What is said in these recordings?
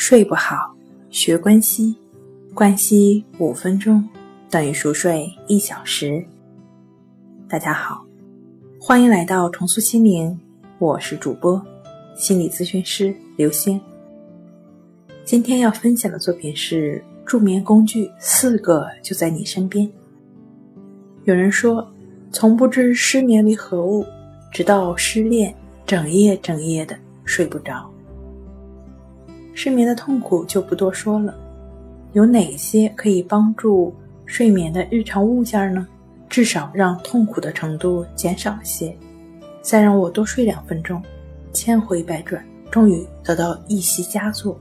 睡不好，学关西，关西五分钟等于熟睡一小时。大家好，欢迎来到重塑心灵，我是主播心理咨询师刘星。今天要分享的作品是助眠工具，四个就在你身边。有人说，从不知失眠为何物，直到失恋，整夜整夜的睡不着。失眠的痛苦就不多说了，有哪些可以帮助睡眠的日常物件呢？至少让痛苦的程度减少些。再让我多睡两分钟，千回百转，终于得到一席佳作。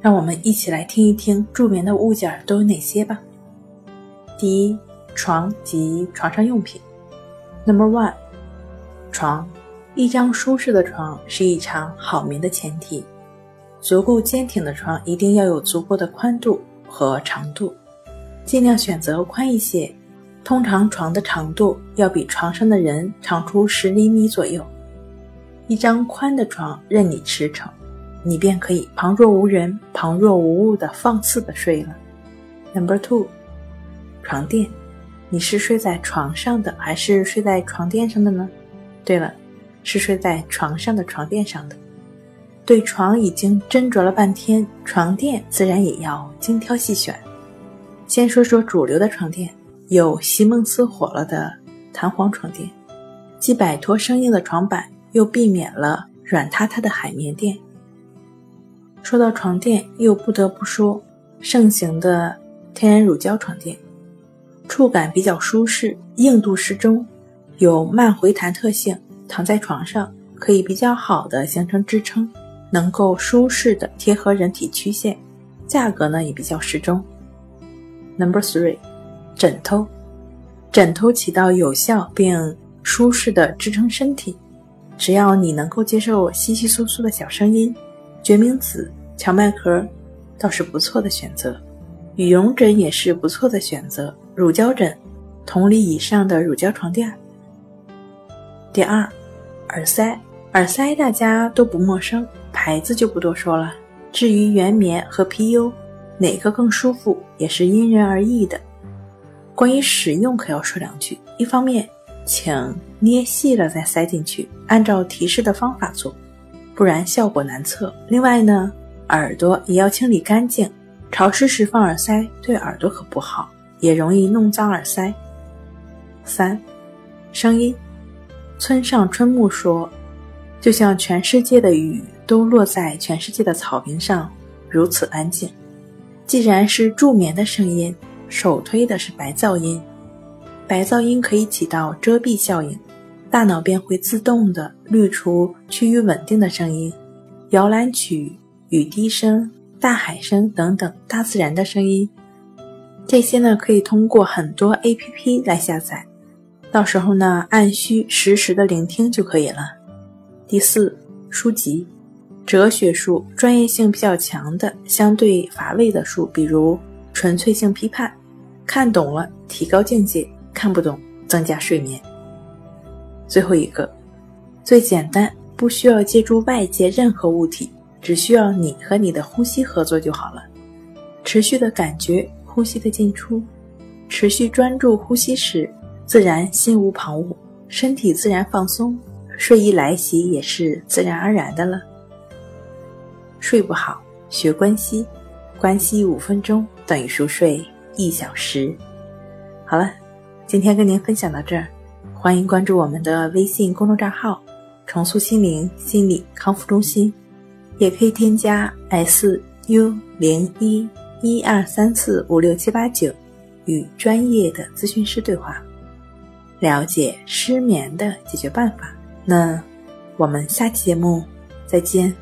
让我们一起来听一听助眠的物件都有哪些吧。第一，床及床上用品。Number one，床，一张舒适的床是一场好眠的前提。足够坚挺的床一定要有足够的宽度和长度，尽量选择宽一些。通常床的长度要比床上的人长出十厘米左右。一张宽的床任你驰骋，你便可以旁若无人、旁若无物的放肆的睡了。Number two，床垫，你是睡在床上的还是睡在床垫上的呢？对了，是睡在床上的床垫上的。对床已经斟酌了半天，床垫自然也要精挑细选。先说说主流的床垫，有席梦思火了的弹簧床垫，既摆脱生硬的床板，又避免了软塌塌的海绵垫。说到床垫，又不得不说盛行的天然乳胶床垫，触感比较舒适，硬度适中，有慢回弹特性，躺在床上可以比较好的形成支撑。能够舒适的贴合人体曲线，价格呢也比较适中。Number three，枕头，枕头起到有效并舒适的支撑身体，只要你能够接受稀稀疏疏的小声音，决明子、荞麦壳倒是不错的选择，羽绒枕也是不错的选择，乳胶枕，同理以上的乳胶床垫。第二，耳塞，耳塞大家都不陌生。牌子就不多说了。至于原棉和 PU，哪个更舒服也是因人而异的。关于使用可要说两句：一方面，请捏细了再塞进去，按照提示的方法做，不然效果难测。另外呢，耳朵也要清理干净，潮湿时放耳塞对耳朵可不好，也容易弄脏耳塞。三，声音。村上春木说。就像全世界的雨都落在全世界的草坪上，如此安静。既然是助眠的声音，首推的是白噪音。白噪音可以起到遮蔽效应，大脑便会自动的滤除趋于稳定的声音，摇篮曲、雨滴声、大海声等等大自然的声音。这些呢，可以通过很多 APP 来下载，到时候呢，按需实时的聆听就可以了。第四，书籍，哲学书，专业性比较强的，相对乏味的书，比如纯粹性批判，看懂了提高境界，看不懂增加睡眠。最后一个，最简单，不需要借助外界任何物体，只需要你和你的呼吸合作就好了。持续的感觉呼吸的进出，持续专注呼吸时，自然心无旁骛，身体自然放松。睡意来袭也是自然而然的了。睡不好，学关西，关西五分钟等于熟睡一小时。好了，今天跟您分享到这儿，欢迎关注我们的微信公众账号“重塑心灵心理康复中心”，也可以添加 s u 零一一二三四五六七八九与专业的咨询师对话，了解失眠的解决办法。那我们下期节目再见。